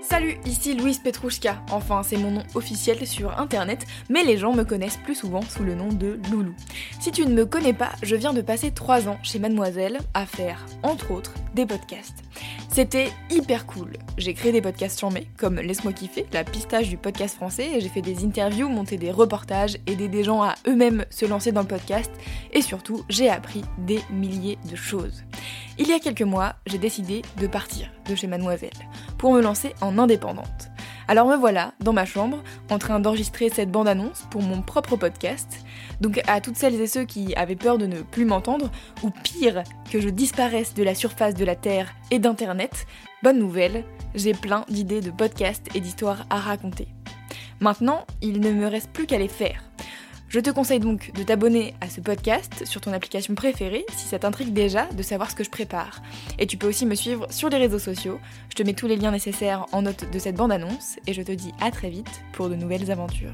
Salut, ici Louise Petrouchka. Enfin, c'est mon nom officiel sur internet, mais les gens me connaissent plus souvent sous le nom de Loulou. Si tu ne me connais pas, je viens de passer 3 ans chez Mademoiselle à faire, entre autres, des podcasts. C'était hyper cool. J'ai créé des podcasts charmés, comme Laisse-moi kiffer, la pistache du podcast français, j'ai fait des interviews, monté des reportages, aidé des gens à eux-mêmes se lancer dans le podcast, et surtout, j'ai appris des milliers de choses. Il y a quelques mois, j'ai décidé de partir de chez Mademoiselle pour me lancer en indépendante. Alors me voilà dans ma chambre en train d'enregistrer cette bande-annonce pour mon propre podcast. Donc à toutes celles et ceux qui avaient peur de ne plus m'entendre, ou pire, que je disparaisse de la surface de la Terre et d'Internet, bonne nouvelle, j'ai plein d'idées de podcasts et d'histoires à raconter. Maintenant, il ne me reste plus qu'à les faire. Je te conseille donc de t'abonner à ce podcast sur ton application préférée si ça t'intrigue déjà de savoir ce que je prépare. Et tu peux aussi me suivre sur les réseaux sociaux. Je te mets tous les liens nécessaires en note de cette bande-annonce et je te dis à très vite pour de nouvelles aventures.